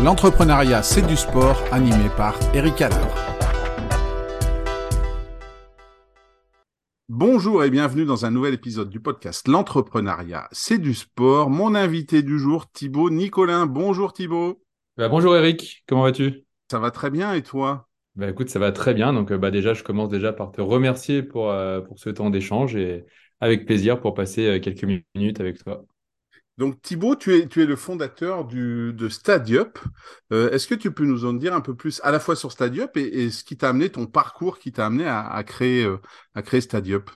L'entrepreneuriat, c'est du sport, animé par Eric Haller. Bonjour et bienvenue dans un nouvel épisode du podcast L'entrepreneuriat, c'est du sport. Mon invité du jour, Thibaut Nicolin. Bonjour Thibaut. Bah, bonjour Eric, comment vas-tu? Ça va très bien et toi? Bah, Écoute, ça va très bien. Donc euh, bah, déjà, je commence déjà par te remercier pour, euh, pour ce temps d'échange et avec plaisir pour passer euh, quelques minutes avec toi. Donc Thibaut, tu es, le fondateur de Stadiup. Euh, Est-ce que tu peux nous en dire un peu plus à la fois sur Stadiup et, ce qui t'a amené, ton parcours qui t'a amené à, créer, euh, à créer Stadiup?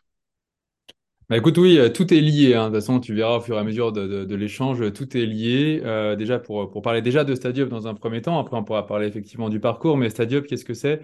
Bah écoute, oui, euh, tout est lié. Hein. De toute façon, tu verras au fur et à mesure de, l'échange, tout est lié. Euh, déjà, pour, pour parler déjà de Stadiup dans un premier temps, après on pourra parler effectivement du parcours, mais Stadiup, qu'est-ce que c'est?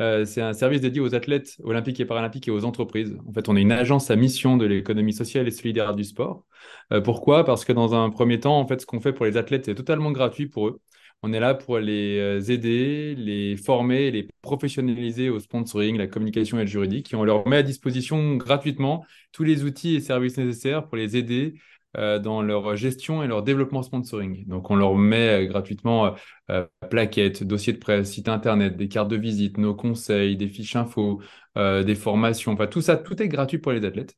Euh, c'est un service dédié aux athlètes olympiques et paralympiques et aux entreprises. En fait, on est une agence à mission de l'économie sociale et solidaire du sport. Euh, pourquoi? Parce que dans un premier temps, en fait, ce qu'on fait pour les athlètes, c'est totalement gratuit pour eux. On est là pour les euh, aider, les former, les professionnaliser au sponsoring, la communication et le juridique. Et on leur met à disposition gratuitement tous les outils et services nécessaires pour les aider dans leur gestion et leur développement sponsoring. Donc, on leur met euh, gratuitement euh, plaquettes, dossiers de presse, site internet, des cartes de visite, nos conseils, des fiches info, des formations. Enfin, tout ça, tout est gratuit pour les athlètes.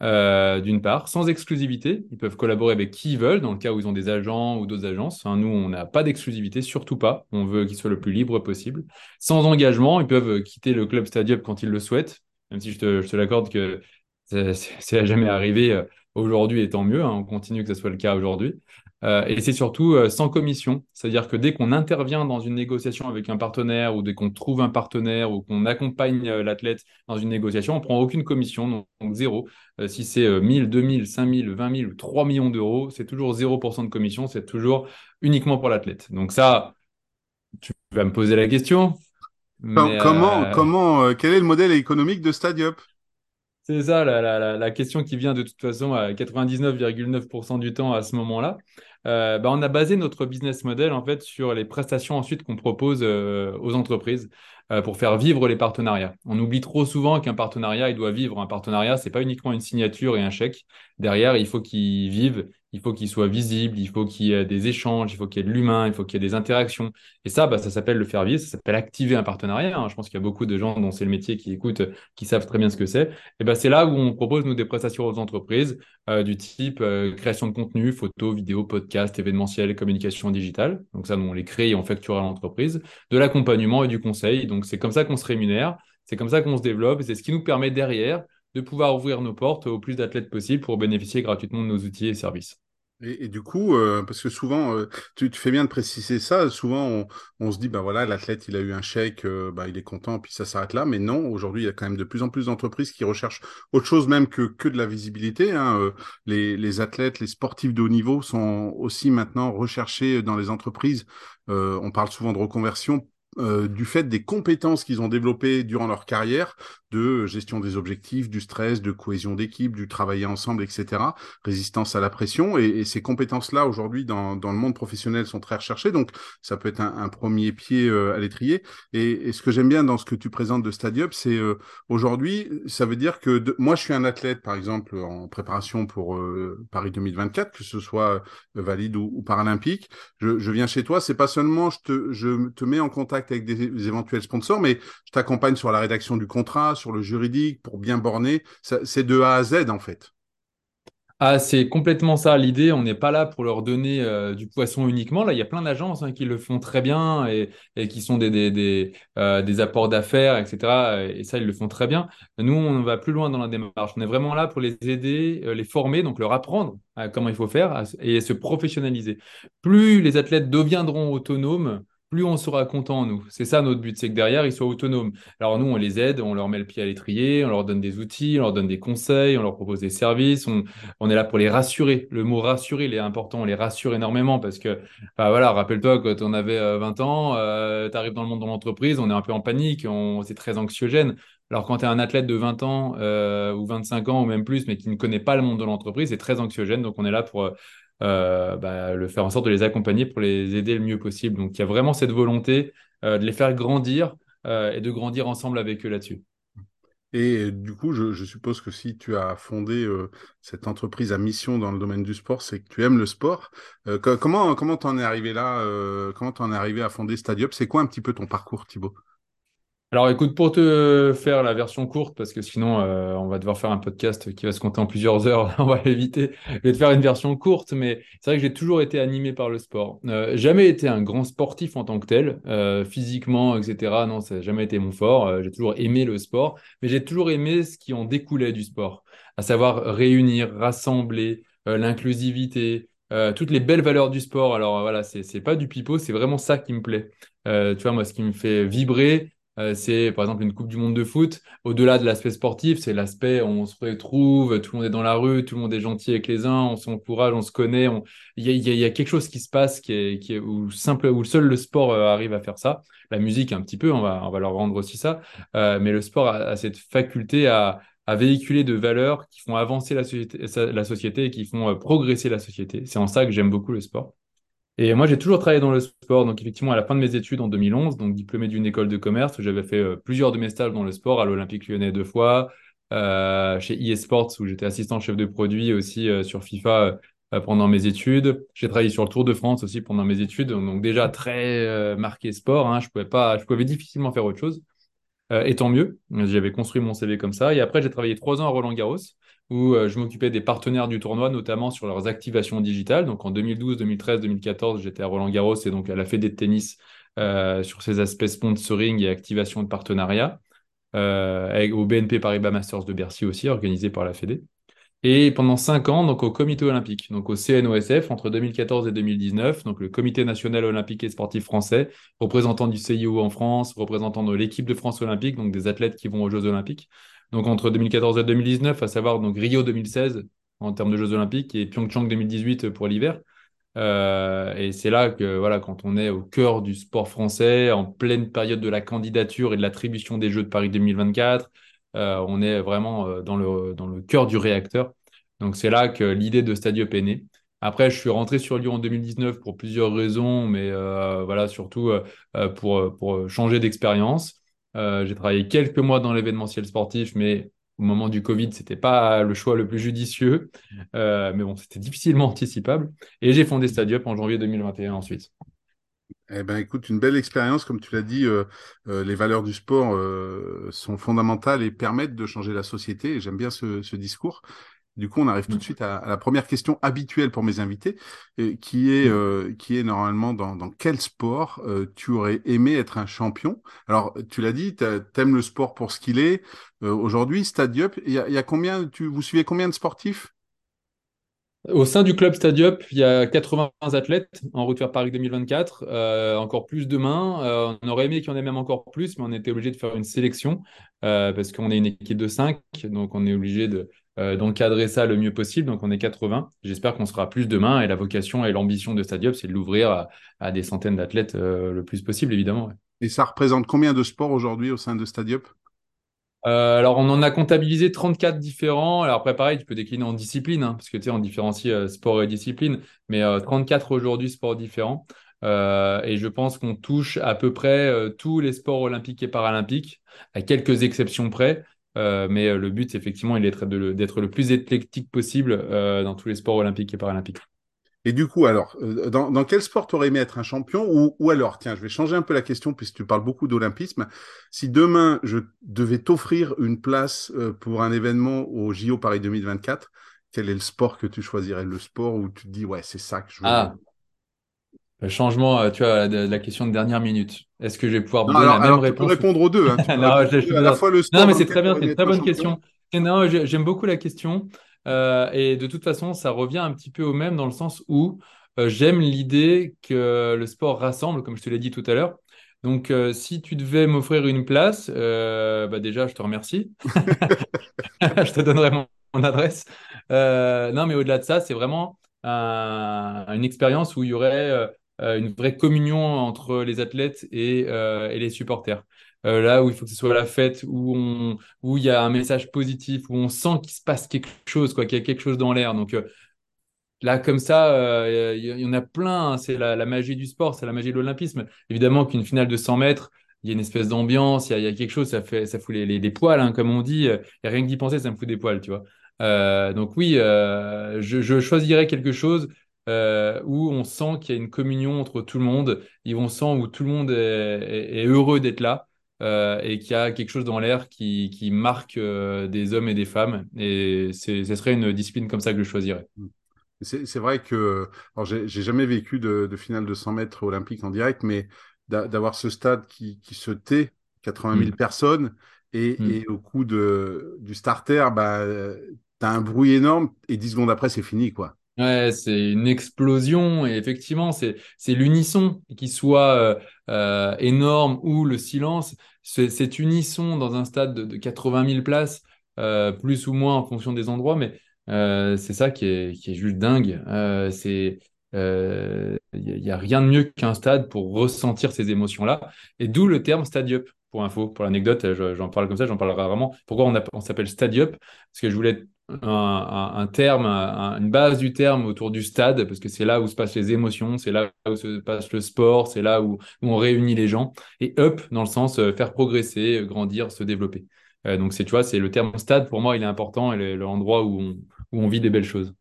d'une part, sans exclusivité. Ils peuvent collaborer avec qui ils veulent, dans le cas où ils ont des agents ou d'autres agences. Enfin, nous, on n'a pas d'exclusivité, surtout pas. On veut qu'ils soient le plus libre possible. Sans engagement, ils peuvent quitter le club Stadium quand ils le souhaitent, même si je te, te l'accorde que c'est jamais arrivé aujourd'hui et tant mieux, hein, on continue que ce soit le cas aujourd'hui. Euh, et c'est surtout euh, sans commission, c'est-à-dire que dès qu'on intervient dans une négociation avec un partenaire ou dès qu'on trouve un partenaire ou qu'on accompagne euh, l'athlète dans une négociation, on prend aucune commission, donc, zéro. si c'est 1000, 2000, 5000, 20 000 ou 3 millions d'euros, c'est toujours 0% de commission, c'est toujours uniquement pour l'athlète. Donc ça, tu vas me poser la question. comment, comment, quel est le modèle économique de Stadiup c'est ça la, question qui vient de toute façon à 99,9% du temps à ce moment-là. Euh, bah on a basé notre business model en fait sur les prestations ensuite qu'on propose euh, aux entreprises euh, pour faire vivre les partenariats. On oublie trop souvent qu'un partenariat il doit vivre. Un partenariat c'est pas uniquement une signature et un chèque. Derrière il faut qu'il vive il faut qu'il soit visible, il faut qu'il y ait des échanges, il faut qu'il y ait de l'humain, il faut qu'il y ait des interactions. Et ça, bah, ça s'appelle le faire vivre, ça s'appelle activer un partenariat. Hein. Je pense qu'il y a beaucoup de gens dont c'est le métier qui écoutent, qui savent très bien ce que c'est. Et ben, c'est là où on propose, nous, des prestations aux entreprises euh, du type euh, création de contenu, photos, vidéos, podcasts, événementiels, communication digitale. Donc ça, nous, on les crée et on facture à l'entreprise. De l'accompagnement et du conseil. Donc c'est comme ça qu'on se rémunère, c'est comme ça qu'on se développe c'est ce qui nous permet derrière de pouvoir ouvrir nos portes au plus d'athlètes possible pour bénéficier gratuitement de nos outils et services. Et, du coup, euh, parce que souvent, euh, tu, fais bien de préciser ça, souvent on, se dit, bah voilà, l'athlète, il a eu un chèque, euh, bah, il est content, puis ça s'arrête là. Mais non, aujourd'hui, il y a quand même de plus en plus d'entreprises qui recherchent autre chose même que, que de la visibilité. Hein. Les, athlètes, les sportifs de haut niveau sont aussi maintenant recherchés dans les entreprises. on parle souvent de reconversion euh, du fait des compétences qu'ils ont développées durant leur carrière, de gestion des objectifs, du stress, de cohésion d'équipe, du travailler ensemble, etc., résistance à la pression. Et, ces compétences-là, aujourd'hui, dans, le monde professionnel, sont très recherchées. Donc, ça peut être un, premier pied euh, à l'étrier. Et, ce que j'aime bien dans ce que tu présentes de Stadium, c'est euh, aujourd'hui, ça veut dire que moi, je suis un athlète, par exemple, en préparation pour Paris 2024, que ce soit valide ou, paralympique. Je, viens chez toi, c'est pas seulement je te mets en contact avec des, éventuels sponsors, mais je t'accompagne sur la rédaction du contrat, sur le juridique, pour bien borner. C'est de A à Z, en fait. Ah, c'est complètement ça l'idée. On n'est pas là pour leur donner euh, du poisson uniquement. Là, il y a plein d'agences hein, qui le font très bien et, qui sont des, euh, apports d'affaires, etc. Et ça, ils le font très bien. Nous, on va plus loin dans la démarche. On est vraiment là pour les aider, euh, les former, donc leur apprendre comment il faut faire et se professionnaliser. Plus les athlètes deviendront autonomes, plus on sera content, nous. C'est ça notre but, c'est que derrière, ils soient autonomes. Alors nous, on les aide, on leur met le pied à l'étrier, on leur donne des outils, on leur donne des conseils, on leur propose des services, on, est là pour les rassurer. Le mot rassurer, il est important, on les rassure énormément parce que, bah voilà, rappelle-toi, quand on avait 20 euh, ans, euh, tu arrives dans le monde de l'entreprise, on est un peu en panique, on, c'est très anxiogène. Alors quand tu es un athlète de 20 ans euh, ou 25 ans ou même plus, mais qui ne connaît pas le monde de l'entreprise, c'est très anxiogène. Donc on est là pour euh, bah, le faire en sorte de les accompagner pour les aider le mieux possible. Donc il y a vraiment cette volonté euh, de les faire grandir euh, et de grandir ensemble avec eux là-dessus. Et du coup, je, suppose que si tu as fondé cette entreprise à mission dans le domaine du sport, c'est que tu aimes le sport. Comment comment t'en es arrivé là Comment t'en es arrivé à fonder Stadium? C'est quoi un petit peu ton parcours, Thibaut? Alors écoute, pour te faire la version courte, parce que sinon euh, on va devoir faire un podcast qui va se compter en plusieurs heures, on va l'éviter. Je vais te faire une version courte, mais c'est vrai que j'ai toujours été animé par le sport. Euh, jamais été un grand sportif en tant que tel, euh, physiquement, etc. Non, ça n'a jamais été mon fort. J'ai toujours aimé le sport, mais j'ai toujours aimé ce qui en découlait du sport, à savoir réunir, rassembler, l'inclusivité, toutes les belles valeurs du sport. Alors voilà, c'est pas du pipeau, c'est vraiment ça qui me plaît. tu vois, moi, ce qui me fait vibrer, euh, c'est par exemple une Coupe du Monde de foot. Au-delà de l'aspect sportif, c'est l'aspect on se retrouve, tout le monde est dans la rue, tout le monde est gentil avec les uns, on s'encourage, on se connaît. Il y, a, quelque chose qui se passe qui est, où, simple, où seul le sport euh, arrive à faire ça. La musique, un petit peu, on va, leur rendre aussi ça. Euh, mais le sport a, cette faculté à, véhiculer de valeurs qui font avancer la la société et qui font progresser la société. C'est en ça que j'aime beaucoup le sport. Et moi, j'ai toujours travaillé dans le sport. Donc, effectivement, à la fin de mes études en 2011, donc diplômé d'une école de commerce, j'avais fait euh, plusieurs de mes stages dans le sport, à l'Olympique lyonnais deux fois, euh, chez eSports, où j'étais assistant chef de produit aussi euh, sur FIFA pendant mes études. J'ai travaillé sur le Tour de France aussi pendant mes études. Donc, déjà très marqué sport. Hein. Je pouvais pas, je pouvais difficilement faire autre chose. et tant mieux. J'avais construit mon CV comme ça. Et après, j'ai travaillé trois ans à Roland Garros où euh, je m'occupais des partenaires du tournoi, notamment sur leurs activations digitales. Donc en 2012, 2013, 2014, j'étais à Roland Garros et donc à la Fédé de tennis euh, sur ces aspects sponsoring et activation de partenariat. Euh, au BNP Paribas Masters de Bercy aussi, organisé par la Fédé. Et pendant cinq ans, donc au Comité olympique, donc au CNOSF entre 2014 et 2019, donc le Comité national olympique et sportif français, représentant du CIO en France, représentant de l'équipe de France olympique, donc des athlètes qui vont aux Jeux olympiques donc entre 2014 et 2019, à savoir Rio 2016 en termes de Jeux Olympiques et Pyeongchang 2018 pour l'hiver. Euh, et c'est là que, voilà, quand on est au cœur du sport français, en pleine période de la candidature et de l'attribution des Jeux de Paris 2024, euh, on est vraiment euh, dans le, dans le cœur du réacteur. Donc c'est là que l'idée de Stadium est. Après, je suis rentré sur Lyon en 2019 pour plusieurs raisons, mais voilà, surtout pour, pour changer d'expérience. Euh, j'ai travaillé quelques mois dans l'événementiel sportif, mais au moment du Covid, c'était pas le choix le plus judicieux. Euh, mais bon, c'était difficilement anticipable. Et j'ai fondé Stadiup en janvier 2021 ensuite. Eh ben, écoute, une belle expérience, comme tu l'as dit, euh, les valeurs du sport sont fondamentales et permettent de changer la société. J'aime bien ce, ce discours. Du coup, on arrive tout de mm. suite à, la première question habituelle pour mes invités, qui est mm. euh, qui est normalement dans, dans quel sport euh, tu aurais aimé être un champion? Alors, tu l'as dit, tu aimes le sport pour ce qu'il est. Euh, aujourd'hui, Stadium, il y a, y a, combien Tu vous suivez combien de sportifs? Au sein du club Stadium, il y a 80 athlètes en route vers Paris 2024, encore plus demain. on aurait aimé qu'il y en ait même encore plus, mais on était obligé de faire une sélection parce qu'on est une équipe de 5, donc on est obligé de, euh, d'encadrer ça le mieux possible. Donc on est 80. J'espère qu'on sera plus demain. Et la vocation et l'ambition de Stadium, c'est de l'ouvrir à, des centaines d'athlètes euh, le plus possible, évidemment. Et ça représente combien de sports aujourd'hui au sein de Stadium euh, alors, on en a comptabilisé 34 différents. Alors, après, pareil, tu peux décliner en discipline, hein, parce que tu sais, on différencie sport et discipline, mais 34 aujourd'hui sports différents. et je pense qu'on touche à peu près tous les sports olympiques et paralympiques, à quelques exceptions près. Euh, mais euh, le but, effectivement, il est d'être le plus éclectique possible euh, dans tous les sports olympiques et paralympiques. Et du coup, alors, dans, quel sport tu aurais aimé être un champion ou, ou, alors, tiens, je vais changer un peu la question puisque tu parles beaucoup d'olympisme. Si demain, je devais t'offrir une place pour un événement au JO Paris 2024, quel est le sport que tu choisirais? Le sport où tu te dis, ouais, c'est ça que je veux. Ah, le changement, euh, tu vois, de, la question de dernière minute. Est-ce que je vais pouvoir donner la même réponse peux répondre aux deux. Hein. non, mais c'est très bien, c'est une très bonne question. non, j'aime beaucoup la question. Euh, et de toute façon, ça revient un petit peu au même dans le sens où euh, j'aime l'idée que le sport rassemble, comme je te l'ai dit tout à l'heure. Donc, si tu devais m'offrir une place, bah déjà, je te remercie. je te donnerai mon, mon adresse. non, mais au-delà de ça, c'est vraiment une expérience où il y aurait une vraie communion entre les athlètes et, euh, et les supporters. Euh, là où il faut que ce soit la fête, où on, où il y a un message positif, où on sent qu'il se passe quelque chose, quoi, qu'il y a quelque chose dans l'air. Donc là, comme ça, il y, en a plein. Hein. c'est la, magie du sport, c'est la magie de l'olympisme. Évidemment qu'une finale de 100 mètres, il y a une espèce d'ambiance, il y a, quelque chose, ça fait, ça fout les, poils, hein, comme on dit. Et rien que d'y penser, ça me fout des poils, tu vois. Euh, donc oui, euh, je choisirais quelque chose euh, où on sent qu'il y a une communion entre tout le monde, et on sent où tout le monde est, est, est heureux d'être là. Euh, et qu'il y a quelque chose dans l'air qui, qui marque euh, des hommes et des femmes. Et ce serait une discipline comme ça que je choisirais. C'est vrai que, j'ai jamais vécu de, de, finale de 100 mètres olympique en direct, mais d'avoir ce stade qui, qui, se tait, 80 000 mm. personnes, et, mm. et, au coup de, du starter, bah, tu as un bruit énorme, et 10 secondes après, c'est fini, quoi. Ouais, c'est une explosion et effectivement, c'est c'est l'unisson qui soit euh, euh, énorme ou le silence. Cet unisson dans un stade de, de 80 000 places, euh, plus ou moins en fonction des endroits, mais c'est ça qui est qui est juste dingue. C'est il euh, y, a rien de mieux qu'un stade pour ressentir ces émotions-là. Et d'où le terme stadiup. Pour info, pour l'anecdote, j'en parle comme ça, j'en parlerai rarement. Pourquoi on, on s'appelle stadiup Parce que je voulais un, un, terme, un, une base du terme autour du stade, parce que c'est là où se passent les émotions, c'est là où se passe le sport, c'est là où, on réunit les gens. Et up, dans le sens euh, faire progresser, grandir, se développer. Euh, donc, tu vois, c'est le terme stade, pour moi, il est important et l'endroit où où on vit des belles choses.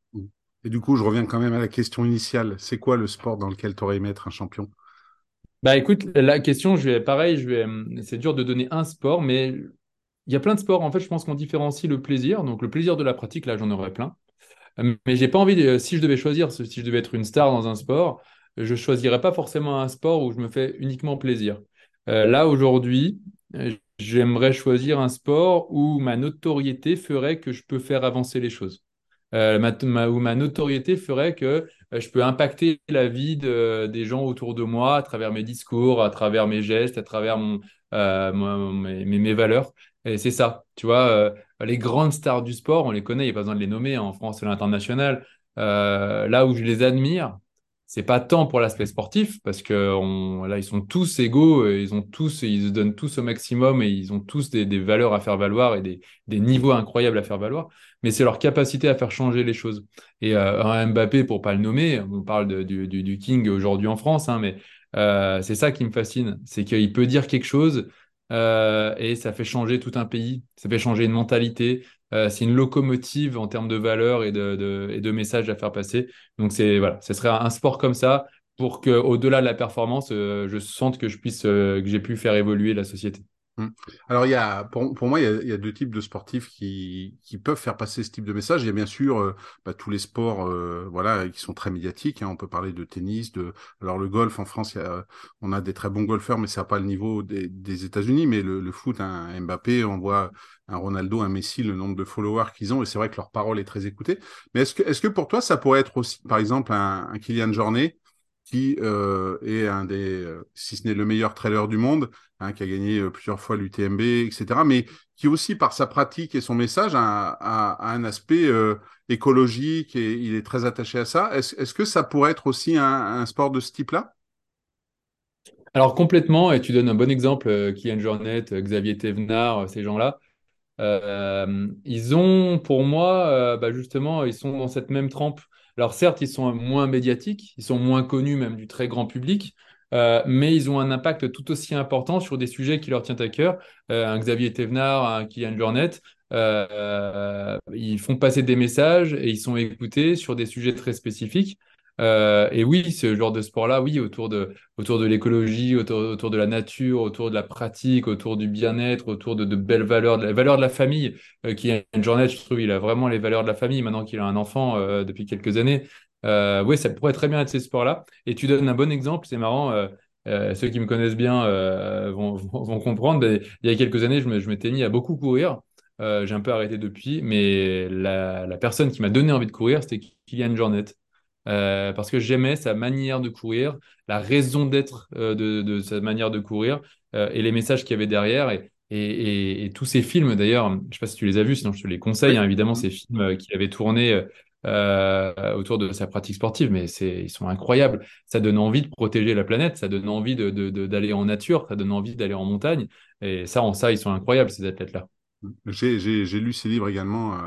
Et du coup, je reviens quand même à la question initiale. C'est quoi le sport dans lequel tu aurais aimé être un champion? Bah écoute, la question, je vais pareil, je vais, c'est dur de donner un sport, mais il y a plein de sports. En fait, je pense qu'on différencie le plaisir. Donc, le plaisir de la pratique, là, j'en aurais plein. Mais j'ai pas envie, de, si je devais choisir, si je devais être une star dans un sport, je choisirais pas forcément un sport où je me fais uniquement plaisir. Euh, là, aujourd'hui, j'aimerais choisir un sport où ma notoriété ferait que je peux faire avancer les choses. Euh, ma, où ma notoriété ferait que euh, je peux impacter la vie de, des gens autour de moi à travers mes discours, à travers mes gestes, à travers euh, mes, valeurs. Et c'est ça, tu vois, euh, les grandes stars du sport, on les connaît, il n'y a pas besoin de les nommer hein, en France et à l'international. Là où je les admire, c'est pas tant pour l'aspect sportif, parce que là, ils sont tous égaux, ils ont tous, ils se donnent tous au maximum et ils ont tous des, valeurs à faire valoir et des, niveaux incroyables à faire valoir, mais c'est leur capacité à faire changer les choses. Et euh, un Mbappé, pour pas le nommer, on parle du, King aujourd'hui en France, hein, mais euh, c'est ça qui me fascine, c'est qu'il peut dire quelque chose euh, et ça fait changer tout un pays, ça fait changer une mentalité. Euh, c'est une locomotive en termes de valeurs et de, de, et de messages à faire passer. Donc c'est voilà, ce serait un sport comme ça pour que au-delà de la performance, euh, je sente que je puisse euh, que j'ai pu faire évoluer la société. Mmh. Alors, il y pour, moi, il y, a, deux types de sportifs qui, peuvent faire passer ce type de message. Il y a bien sûr euh, bah, tous les sports euh, voilà, qui sont très médiatiques. Hein. On peut parler de tennis, de alors le golf en France, on a des très bons golfeurs, mais ça n'a pas le niveau des, États-Unis. Mais le, foot, un Mbappé, on voit un Ronaldo, un Messi, le nombre de followers qu'ils ont, et c'est vrai que leur parole est très écoutée. Mais est-ce que, que pour toi, ça pourrait être aussi, par exemple, un, Kylian Jornet qui euh, est un des, si ce n'est le meilleur trailer du monde, hein, qui a gagné euh, plusieurs fois l'UTMB, etc., mais qui aussi, par sa pratique et son message, a, un aspect euh, écologique et il est très attaché à ça. Est-ce est que ça pourrait être aussi un, sport de ce type-là? Alors complètement, et tu donnes un bon exemple, Kian Jornet, Xavier Thévenard, ces gens-là. Euh, ils ont, pour moi, bah justement, ils sont dans cette même trempe alors certes, ils sont moins médiatiques, ils sont moins connus même du très grand public, euh, mais ils ont un impact tout aussi important sur des sujets qui leur tiennent à cœur. Euh, un Xavier Thévenard, un Kylian Jornet, euh, ils font passer des messages et ils sont écoutés sur des sujets très spécifiques. Et oui, ce genre de sport-là, oui, autour de, autour de l'écologie, autour, de la nature, autour de la pratique, autour du bien-être, autour de, belles valeurs, de la valeur de la famille, une journée, je trouve, il a vraiment les valeurs de la famille maintenant qu'il a un enfant depuis quelques années. Euh, oui, ça pourrait très bien être ces sports-là. Et tu donnes un bon exemple, c'est marrant. Euh, euh, ceux qui me connaissent bien vont, vont, vont, comprendre. Mais il y a quelques années, je m'étais mis à beaucoup courir. j'ai un peu arrêté depuis, mais la, la personne qui m'a donné envie de courir, c'était Kylian Jornet. Euh, parce que j'aimais sa manière de courir, la raison d'être euh, de, de, sa manière de courir euh, et les messages qu'il y avait derrière. Et, et, et, tous ces films, d'ailleurs, je ne sais pas si tu les as vus, sinon je te les conseille, hein, évidemment, ces films qu'il avait tournés autour de sa pratique sportive, mais ils sont incroyables. Ça donne envie de protéger la planète, ça donne envie d'aller de, de, en nature, ça donne envie d'aller en montagne. Et ça, en ça, ils sont incroyables, ces athlètes-là. J'ai lu ces livres également.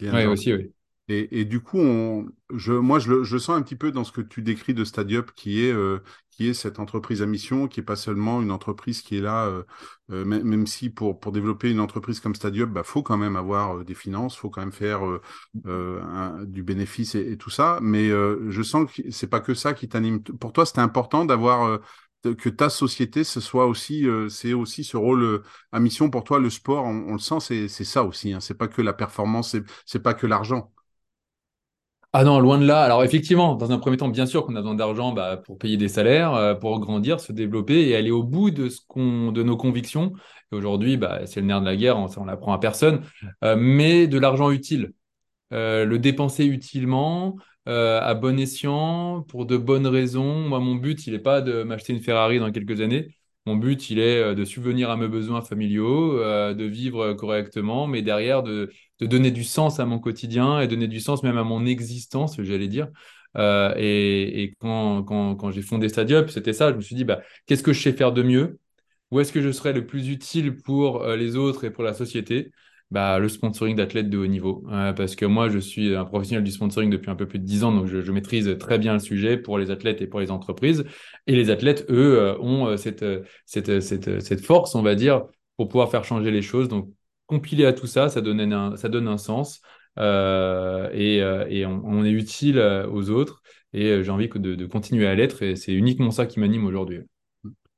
oui, aussi, oui. Et, et, du coup, on, je, moi, je le, je sens un petit peu dans ce que tu décris de Stadiup, qui est, euh, qui est cette entreprise à mission, qui est pas seulement une entreprise qui est là, euh, euh, même, si pour, pour développer une entreprise comme Stadiup, bah, faut quand même avoir des finances, faut quand même faire du bénéfice et, tout ça. Mais je sens que c'est pas que ça qui t'anime. Pour toi, c'était important d'avoir que ta société, ce soit aussi, c'est aussi ce rôle à mission pour toi. Le sport, on, on le sent, c'est ça aussi. Hein. C'est pas que la performance, c'est pas que l'argent. Ah non, loin de là. Alors effectivement, dans un premier temps, bien sûr qu'on a besoin d'argent bah, pour payer des salaires, euh, pour grandir, se développer et aller au bout de ce qu'on, de nos convictions. Et aujourd'hui, bah, c'est le nerf de la guerre, on, on l'apprend à personne, euh, mais de l'argent utile. Euh, le dépenser utilement, à bon escient, pour de bonnes raisons. Moi, mon but, il n'est pas de m'acheter une Ferrari dans quelques années. Mon but, il est euh, de subvenir à mes besoins familiaux, euh, de vivre correctement, mais derrière, de, donner du sens à mon quotidien et donner du sens même à mon existence, j'allais dire. Euh, et, quand, quand, j'ai fondé Stadiup, c'était ça. Je me suis dit, bah, qu'est-ce que je sais faire de mieux? Où est-ce que je serais le plus utile pour les autres et pour la société? Bah, le sponsoring d'athlètes de haut niveau. parce que moi, je suis un professionnel du sponsoring depuis un peu plus de 10 ans, donc je, maîtrise très bien le sujet pour les athlètes et pour les entreprises. Et les athlètes, eux, euh, ont euh, cette, euh, force, on va dire, pour pouvoir faire changer les choses. Donc, compiler à tout ça, ça donne un, sens. et, on, est utile aux autres. Et j'ai envie de continuer à l'être. Et c'est uniquement ça qui m'anime aujourd'hui.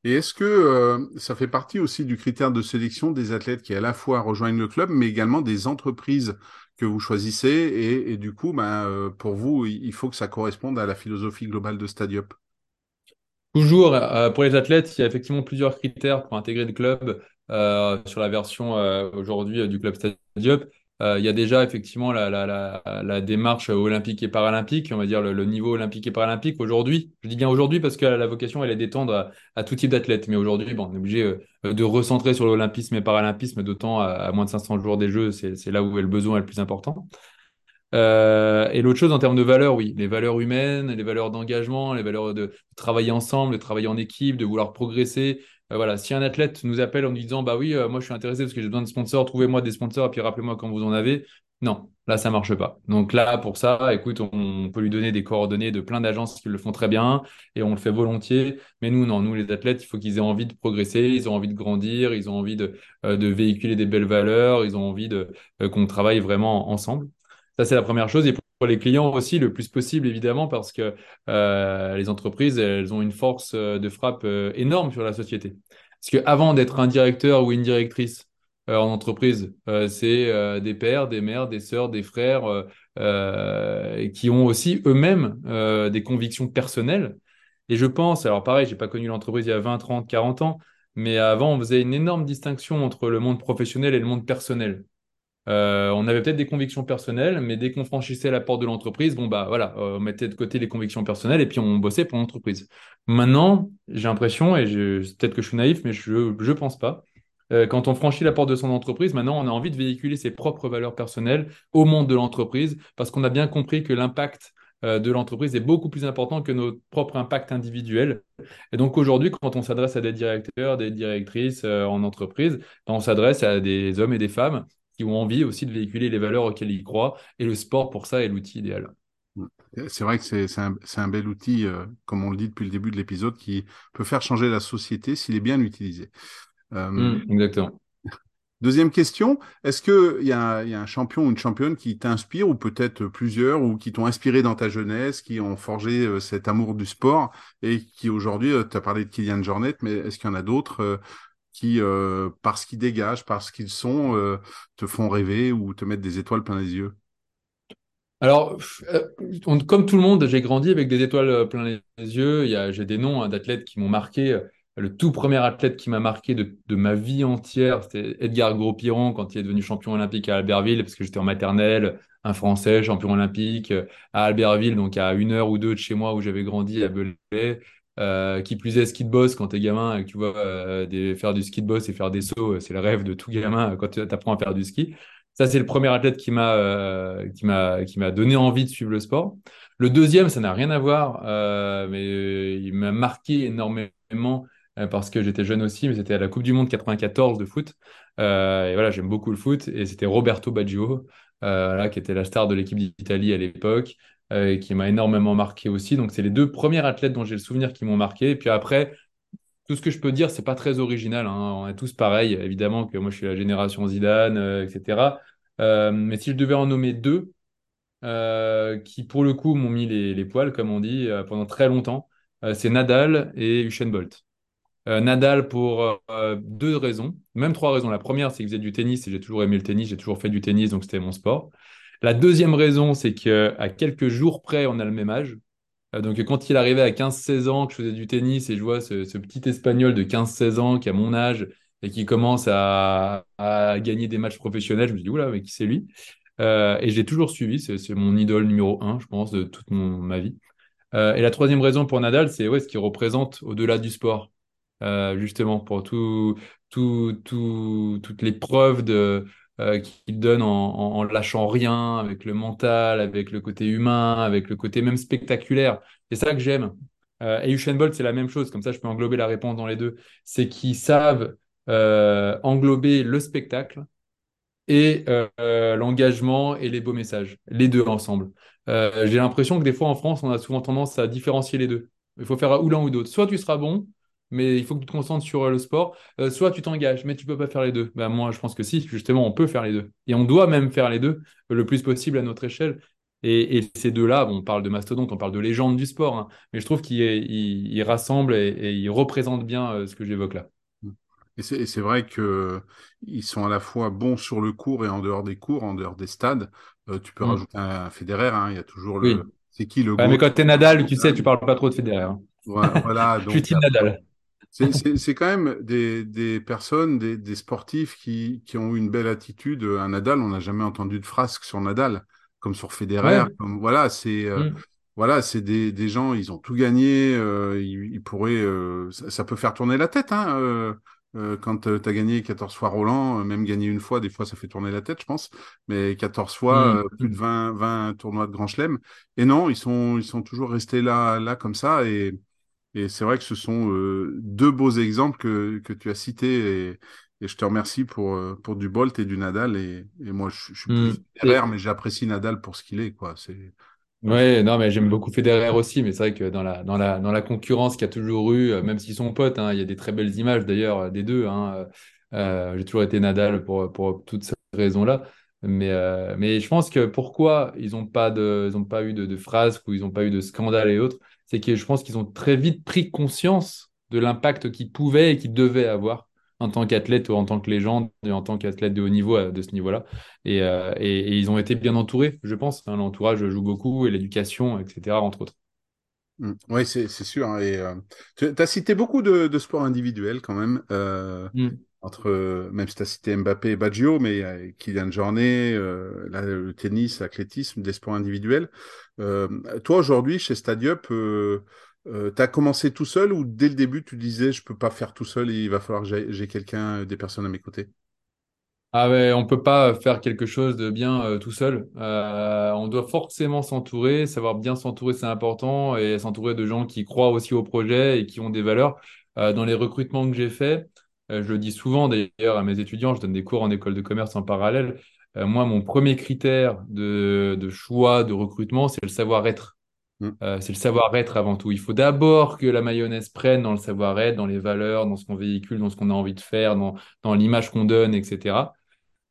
Et est-ce que euh, ça fait partie aussi du critère de sélection des athlètes qui à la fois rejoignent le club, mais également des entreprises que vous choisissez et, du coup, ben, euh, pour vous, il faut que ça corresponde à la philosophie globale de Stadiup Toujours, euh, pour les athlètes, il y a effectivement plusieurs critères pour intégrer le club sur la version aujourd'hui du club Stadiup. Euh, il y a déjà effectivement la, démarche olympique et paralympique, on va dire le, niveau olympique et paralympique aujourd'hui. Je dis bien aujourd'hui parce que la vocation, elle est d'étendre à, tout type d'athlète. Mais aujourd'hui, bon, on est obligé euh, de recentrer sur l'olympisme et paralympisme, d'autant à, moins de 500 jours des Jeux, c'est là où est le besoin le plus important. Euh, et l'autre chose en termes de valeurs, oui, les valeurs humaines, les valeurs d'engagement, les valeurs de travailler ensemble, de travailler en équipe, de vouloir progresser, euh, voilà, si un athlète nous appelle en nous disant bah oui, euh, moi je suis intéressé parce que j'ai besoin de sponsors, trouvez-moi des sponsors et puis rappelez-moi quand vous en avez. Non, là ça marche pas. Donc là pour ça, écoute, on, peut lui donner des coordonnées de plein d'agences qui le font très bien et on le fait volontiers. Mais nous non, nous les athlètes, il faut qu'ils aient envie de progresser, ils ont envie de grandir, ils ont envie de, euh, véhiculer des belles valeurs, ils ont envie de qu'on travaille vraiment ensemble. Ça c'est la première chose. Pour les clients aussi le plus possible, évidemment, parce que euh, les entreprises, elles ont une force euh, de frappe euh, énorme sur la société. Parce qu'avant d'être un directeur ou une directrice en entreprise, c'est des pères, des mères, des sœurs, des frères qui ont aussi eux-mêmes des convictions personnelles. Et je pense, alors pareil, j'ai pas connu l'entreprise il y a 20, 30, 40 ans, mais avant, on faisait une énorme distinction entre le monde professionnel et le monde personnel. Euh, on avait peut-être des convictions personnelles, mais dès qu'on franchissait la porte de l'entreprise, bon bah voilà, euh, on mettait de côté les convictions personnelles et puis on bossait pour l'entreprise. Maintenant, j'ai l'impression, et peut-être que je suis naïf, mais je ne pense pas. Euh, quand on franchit la porte de son entreprise, maintenant on a envie de véhiculer ses propres valeurs personnelles au monde de l'entreprise parce qu'on a bien compris que l'impact de l'entreprise est beaucoup plus important que notre propre impact individuel. Et donc aujourd'hui, quand on s'adresse à des directeurs, des directrices en entreprise, ben, on s'adresse à des hommes et des femmes qui ont envie aussi de véhiculer les valeurs auxquelles ils croient. Et le sport, pour ça, est l'outil idéal. C'est vrai que c'est un, un, bel outil, euh, comme on le dit depuis le début de l'épisode, qui peut faire changer la société s'il est bien utilisé. Euh, mmh, exactement. Deuxième question, est-ce qu'il y, y, a un champion ou une championne qui t'inspire, ou peut-être plusieurs, ou qui t'ont inspiré dans ta jeunesse, qui ont forgé euh, cet amour du sport, et qui aujourd'hui, tu as parlé de Kylian Jornet, mais est-ce qu'il y en a d'autres qui, euh, parce qu'ils dégagent, parce qu'ils sont, euh, te font rêver ou te mettent des étoiles plein les yeux? Alors, euh, comme tout le monde, j'ai grandi avec des étoiles plein les yeux. J'ai des noms hein, d'athlètes qui m'ont marqué. Le tout premier athlète qui m'a marqué de, ma vie entière, c'était Edgar Gros-Piron quand il est devenu champion olympique à Albertville, parce que j'étais en maternelle, un Français, champion olympique à Albertville, donc à une heure ou deux de chez moi où j'avais grandi à Belay. Euh, qui plus est, ski de boss quand t'es gamin tu vois euh, faire du ski de boss et faire des sauts, euh, c'est le rêve de tout gamin quand tu apprends à faire du ski. Ça, c'est le premier athlète qui m'a qui m'a qui m'a donné envie de suivre le sport. Le deuxième, ça n'a rien à voir, mais il m'a marqué énormément parce que j'étais jeune aussi, mais c'était à la Coupe du Monde 94 de foot. et voilà, j'aime beaucoup le foot et c'était Roberto Baggio. qui était la star de l'équipe d'Italie à l'époque, et qui m'a énormément marqué aussi. Donc, c'est les deux premiers athlètes dont j'ai le souvenir qui m'ont marqué. Et puis après, tout ce que je peux dire, c'est pas très original. Hein. On est tous pareils. Évidemment que moi, je suis la génération Zidane, etc. mais si je devais en nommer deux, qui pour le coup m'ont mis les, poils, comme on dit, pendant très longtemps, c'est Nadal et Usain Bolt. Euh, Nadal pour euh, deux raisons, même trois raisons. La première, c'est qu'il faisait du tennis et j'ai toujours aimé le tennis, j'ai toujours fait du tennis, donc c'était mon sport. La deuxième raison, c'est qu'à quelques jours près, on a le même âge. Euh, donc quand il arrivait à 15-16 ans, que je faisais du tennis et je vois ce, petit Espagnol de 15-16 ans qui a mon âge et qui commence à, gagner des matchs professionnels, je me dis, oula, mais qui c'est lui? Et j'ai toujours suivi, c'est mon idole numéro un, je pense, de toute ma vie. et la troisième raison pour Nadal, c'est ouais, ce qu'il représente au-delà du sport. Euh, justement, pour tout, toutes les preuves de, euh, qu'il donne en, lâchant rien, avec le mental, avec le côté humain, avec le côté même spectaculaire. C'est ça que j'aime. Euh, et Usain Bolt, c'est la même chose, comme ça je peux englober la réponse dans les deux. C'est qu'ils savent englober le spectacle et l'engagement et les beaux messages, les deux ensemble. J'ai l'impression que des fois en France, on a souvent tendance à différencier les deux. Il faut faire ou l'un ou l'autre. Soit tu seras bon, mais il faut que tu te concentres sur euh, le sport. Euh, soit tu t'engages, mais tu peux pas faire les deux. Ben, moi, je pense que si, justement, on peut faire les deux. Et on doit même faire les deux le plus possible à notre échelle. Et, ces deux-là, on parle de mastodonte, on parle de légende du sport, hein, mais je trouve qu'ils rassemblent et, ils représentent bien euh, ce que j'évoque là. Et c'est vrai qu'ils sont à la fois bons sur le cours et en dehors des cours, en dehors des stades. tu peux mm. rajouter un, Federer, hein, il y a toujours le. C'est qui le Mais quand tu es Nadal, tu sais, tu parles pas trop de Federer. Hein. Voilà, donc, je suis Nadal. C'est quand même des, des personnes, des, des sportifs qui, qui, ont une belle attitude. Un Nadal, on n'a jamais entendu de frasque sur Nadal, comme sur Federer. Comme, voilà, c'est euh, mm. voilà, c'est des, des, gens, ils ont tout gagné. Euh, ils, pourraient, euh, ça, peut faire tourner la tête. Hein, quand tu as gagné 14 fois Roland, même gagner une fois, des fois ça fait tourner la tête, je pense. Mais 14 fois, mm. plus de 20, 20 tournois de Grand Chelem. Et non, ils sont, ils sont toujours restés là, là comme ça. Et et c'est vrai que ce sont euh, deux beaux exemples que, que tu as cités et, et, je te remercie pour, euh, pour du Bolt et du Nadal. Et, et moi, je, je suis plus mmh. Federer, mais j'apprécie Nadal pour ce qu'il est. Quoi. C'est... Ouais, non, mais j'aime beaucoup Federer aussi, mais c'est vrai que dans la, dans la, dans la concurrence qu'il y a toujours eu, euh, même s'ils sont potes, hein, il y a des très belles images d'ailleurs des deux. Hein, euh, j'ai toujours été Nadal pour, pour toutes ces raisons-là. Mais, euh, mais je pense que pourquoi ils n'ont pas, de, ils ont pas eu de, de phrases ou ils n'ont pas eu de scandale et autres, c'est que je pense qu'ils ont très vite pris conscience de l'impact qu'ils pouvaient et qu'ils devaient avoir en tant qu'athlète ou en tant que légende et en tant qu'athlète de haut niveau euh, de ce niveau-là. Euh, et, et, ils ont été bien entourés, je pense. Hein. L'entourage joue beaucoup et l'éducation, etc., entre autres. Mmh. Oui, c'est sûr. Hein. Et euh, tu as cité beaucoup de, de sports individuels quand même. Mmh. Entre, même si tu as cité Mbappé et Baggio, mais euh, Kylian Jornet, euh, le tennis, l'athlétisme, des sports individuels. Euh, toi, aujourd'hui, chez Stadiup, euh, euh tu as commencé tout seul ou dès le début, tu disais je peux pas faire tout seul il va falloir que j'ai quelqu'un, des personnes à mes côtés? Ah ouais, on peut pas faire quelque chose de bien tout seul. on doit forcément s'entourer, savoir bien s'entourer, c'est important, et s'entourer de gens qui croient aussi au projet et qui ont des valeurs. dans les recrutements que j'ai faits, je le dis souvent d'ailleurs à mes étudiants, je donne des cours en école de commerce en parallèle. Euh, moi, mon premier critère de, de choix de recrutement, c'est le savoir-être. Mm. Euh, c'est le savoir-être avant tout. Il faut d'abord que la mayonnaise prenne dans le savoir-être, dans les valeurs, dans ce qu'on véhicule, dans ce qu'on a envie de faire, dans, dans l'image qu'on donne, etc.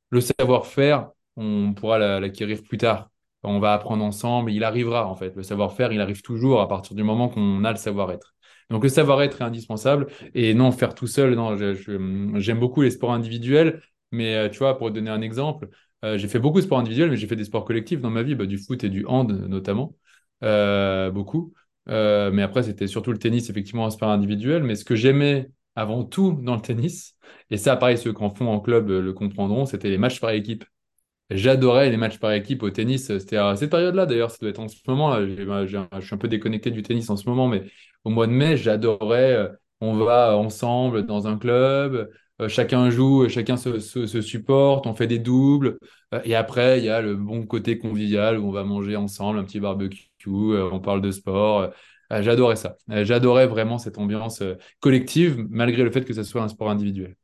Le savoir-faire, on pourra l'acquérir plus tard. On va apprendre ensemble, il arrivera en fait. Le savoir-faire, il arrive toujours à partir du moment qu'on a le savoir-être. Donc le savoir-être est indispensable et non faire tout seul. J'aime beaucoup les sports individuels, mais euh, tu vois, pour donner un exemple, euh, j'ai fait beaucoup de sports individuels, mais j'ai fait des sports collectifs dans ma vie, bah, du foot et du hand notamment, euh, beaucoup. Mais après, c'était surtout le tennis, effectivement, un sport individuel. Mais ce que j'aimais avant tout dans le tennis, et ça, pareil, ceux qui en font en club le comprendront, c'était les matchs par équipe. J'adorais les matchs par équipe au tennis. C'était à cette période-là, d'ailleurs, ça doit être en ce moment. Là. Je suis un peu déconnecté du tennis en ce moment, mais au mois de mai, j'adorais. On va ensemble dans un club, euh, chacun joue, chacun se, se, supporte, on fait des doubles. Euh, et après, il y a le bon côté convivial où on va manger ensemble, un petit barbecue, euh, on parle de sport. J'adorais ça. J'adorais vraiment cette ambiance collective, malgré le fait que ce soit un sport individuel.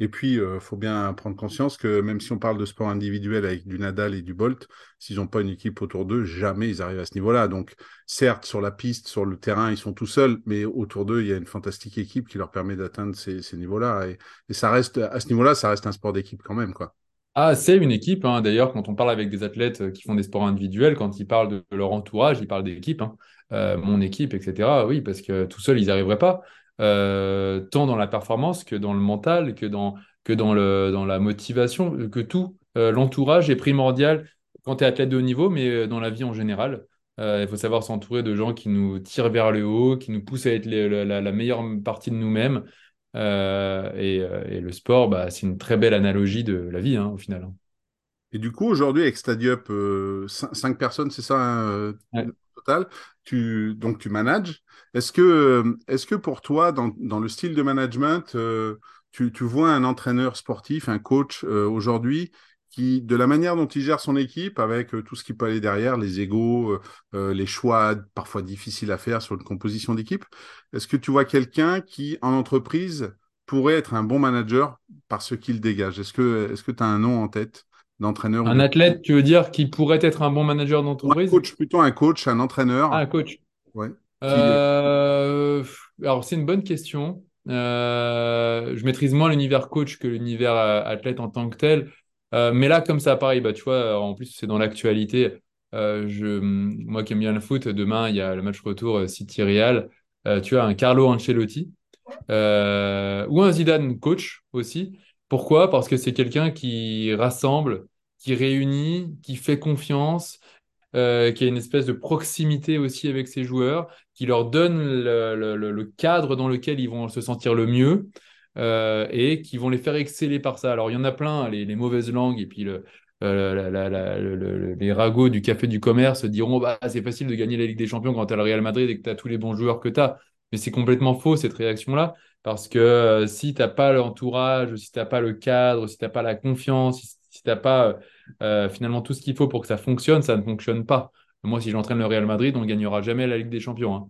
Et puis, il euh, faut bien prendre conscience que même si on parle de sport individuel avec du Nadal et du Bolt, s'ils n'ont pas une équipe autour d'eux, jamais ils arrivent à ce niveau-là. Donc, certes, sur la piste, sur le terrain, ils sont tout seuls, mais autour d'eux, il y a une fantastique équipe qui leur permet d'atteindre ces, niveaux-là. Et, et, ça reste, à ce niveau-là, ça reste un sport d'équipe quand même, quoi. Ah, c'est une équipe. Hein. D'ailleurs, quand on parle avec des athlètes euh, qui font des sports individuels, quand ils parlent de leur entourage, ils parlent d'équipe, hein. euh, mon équipe, etc. Oui, parce que tout seul, ils n'y arriveraient pas. Euh, tant dans la performance que dans le mental, que dans, que dans, le, dans la motivation, que tout. Euh, l'entourage est primordial quand tu es athlète de haut niveau, mais euh, dans la vie en général. il faut savoir s'entourer de gens qui nous tirent vers le haut, qui nous poussent à être la, meilleure partie de nous-mêmes. Et, et, le sport, bah, c'est une très belle analogie de la vie, hein, au final. Et du coup, aujourd'hui, avec Stadiup, 5 personnes, c'est ça, hein, total. Tu, donc, tu manages. Est-ce que, est pour toi, dans, le style de management, euh, tu, vois un entraîneur sportif, un coach euh, aujourd'hui qui, de la manière dont il gère son équipe, avec euh, tout ce qui peut aller derrière, les égaux, les choix parfois difficiles à faire sur une composition d'équipe, est-ce que tu vois quelqu'un qui, en entreprise, pourrait être un bon manager par ce qu'il dégage? Est-ce que tu as un nom en tête? D'entraîneur Un athlète, tu veux dire, qui pourrait être un bon manager d'entreprise? Un coach, plutôt un coach, un entraîneur. Ah, un coach. Ouais. Euh, alors, c'est une bonne question. Euh, je maîtrise moins l'univers coach que l'univers euh, athlète en tant que tel. mais là, comme ça, pareil, bah, tu vois, en plus, c'est dans l'actualité. je, moi qui aime bien le foot, demain, il y a le match retour City-Real. tu as un Carlo Ancelotti ou un Zidane coach aussi. Pourquoi? Parce que c'est quelqu'un qui rassemble, qui réunit, qui fait confiance, euh, qui a une espèce de proximité aussi avec ses joueurs, qui leur donne le, cadre dans lequel ils vont se sentir le mieux euh, et qui vont les faire exceller par ça. Alors il y en a plein, les, mauvaises langues et puis euh, les ragots du café du commerce diront bah, c'est facile de gagner la Ligue des Champions quand tu as le Real Madrid et que tu as tous les bons joueurs que tu as. Mais c'est complètement faux cette réaction-là. Parce que euh, si tu n'as pas l'entourage, si tu n'as pas le cadre, si tu n'as pas la confiance, si, tu n'as pas euh, euh, finalement tout ce qu'il faut pour que ça fonctionne, ça ne fonctionne pas. Moi, si j'entraîne le Real Madrid, on ne gagnera jamais la Ligue des Champions. Hein.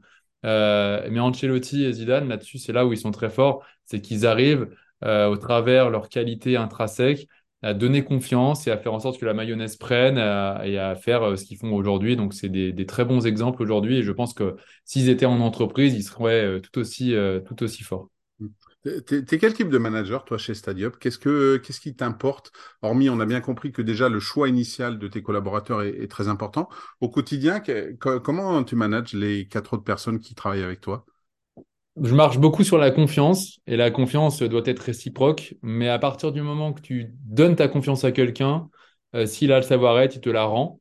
mais Ancelotti et Zidane, là-dessus, c'est là où ils sont très forts. C'est qu'ils arrivent, au travers leur qualité intrinsèque, à donner confiance et à faire en sorte que la mayonnaise prenne et à faire ce qu'ils font aujourd'hui. Donc, c'est des, des, très bons exemples aujourd'hui. Et je pense que s'ils étaient en entreprise, ils seraient tout aussi, tout aussi forts. T'es es quel type de manager, toi, chez Stadiup Qu'est-ce que qu'est-ce qui t'importe? Hormis, on a bien compris que déjà le choix initial de tes collaborateurs est, très important. Au quotidien, comment tu manages les quatre autres personnes qui travaillent avec toi? Je marche beaucoup sur la confiance et la confiance doit être réciproque. Mais à partir du moment que tu donnes ta confiance à quelqu'un, euh, s'il a le savoir-être, il te la rend.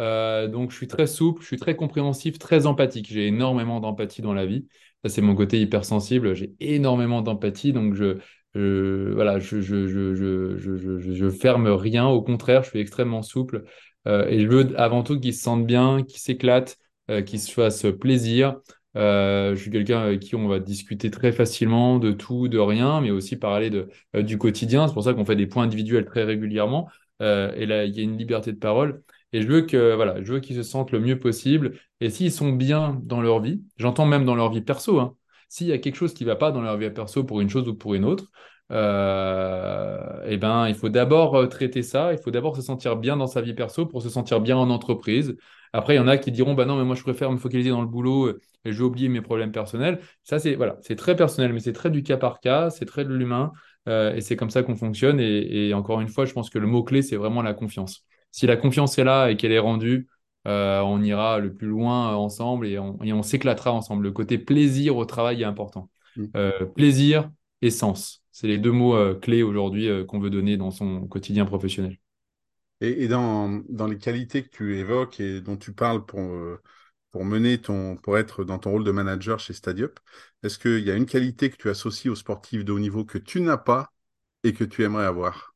Euh, donc, je suis très souple, je suis très compréhensif, très empathique. J'ai énormément d'empathie dans la vie. C'est mon côté hypersensible. J'ai énormément d'empathie, donc je, voilà, je, je, je, je, ferme rien. Au contraire, je suis extrêmement souple. Euh, et je veux avant tout qu'ils se sentent bien, qu'ils s'éclatent, euh, qu'ils se fassent plaisir. Euh, je suis quelqu'un avec qui on va discuter très facilement de tout, de rien, mais aussi parler de, du quotidien. C'est pour ça qu'on fait des points individuels très régulièrement. et là, il y a une liberté de parole. Et je veux que voilà, je veux qu'ils se sentent le mieux possible. Et s'ils sont bien dans leur vie, j'entends même dans leur vie perso, hein, s'il y a quelque chose qui ne va pas dans leur vie perso pour une chose ou pour une autre, euh, eh ben, il faut d'abord euh, traiter ça. Il faut d'abord se sentir bien dans sa vie perso pour se sentir bien en entreprise. Après, il y en a qui diront, bah non, mais moi je préfère me focaliser dans le boulot euh, et je vais oublier mes problèmes personnels. Ça, c'est voilà, c'est très personnel, mais c'est très du cas par cas, c'est très de l'humain, et c'est comme ça qu'on fonctionne. et, encore une fois, je pense que le mot clé, c'est vraiment la confiance si la confiance est là et qu'elle est rendue, euh, on ira le plus loin ensemble et on, s'éclatera ensemble. Le côté plaisir au travail est important. Mm. Euh, plaisir et sens, c'est les deux mots euh, clés aujourd'hui qu'on veut donner dans son quotidien professionnel. Et, dans, les qualités que tu évoques et dont tu parles pour, pour mener ton, pour être dans ton rôle de manager chez Stadiup, est-ce qu'il y a une qualité que tu associes aux sportifs de haut niveau que tu n'as pas et que tu aimerais avoir?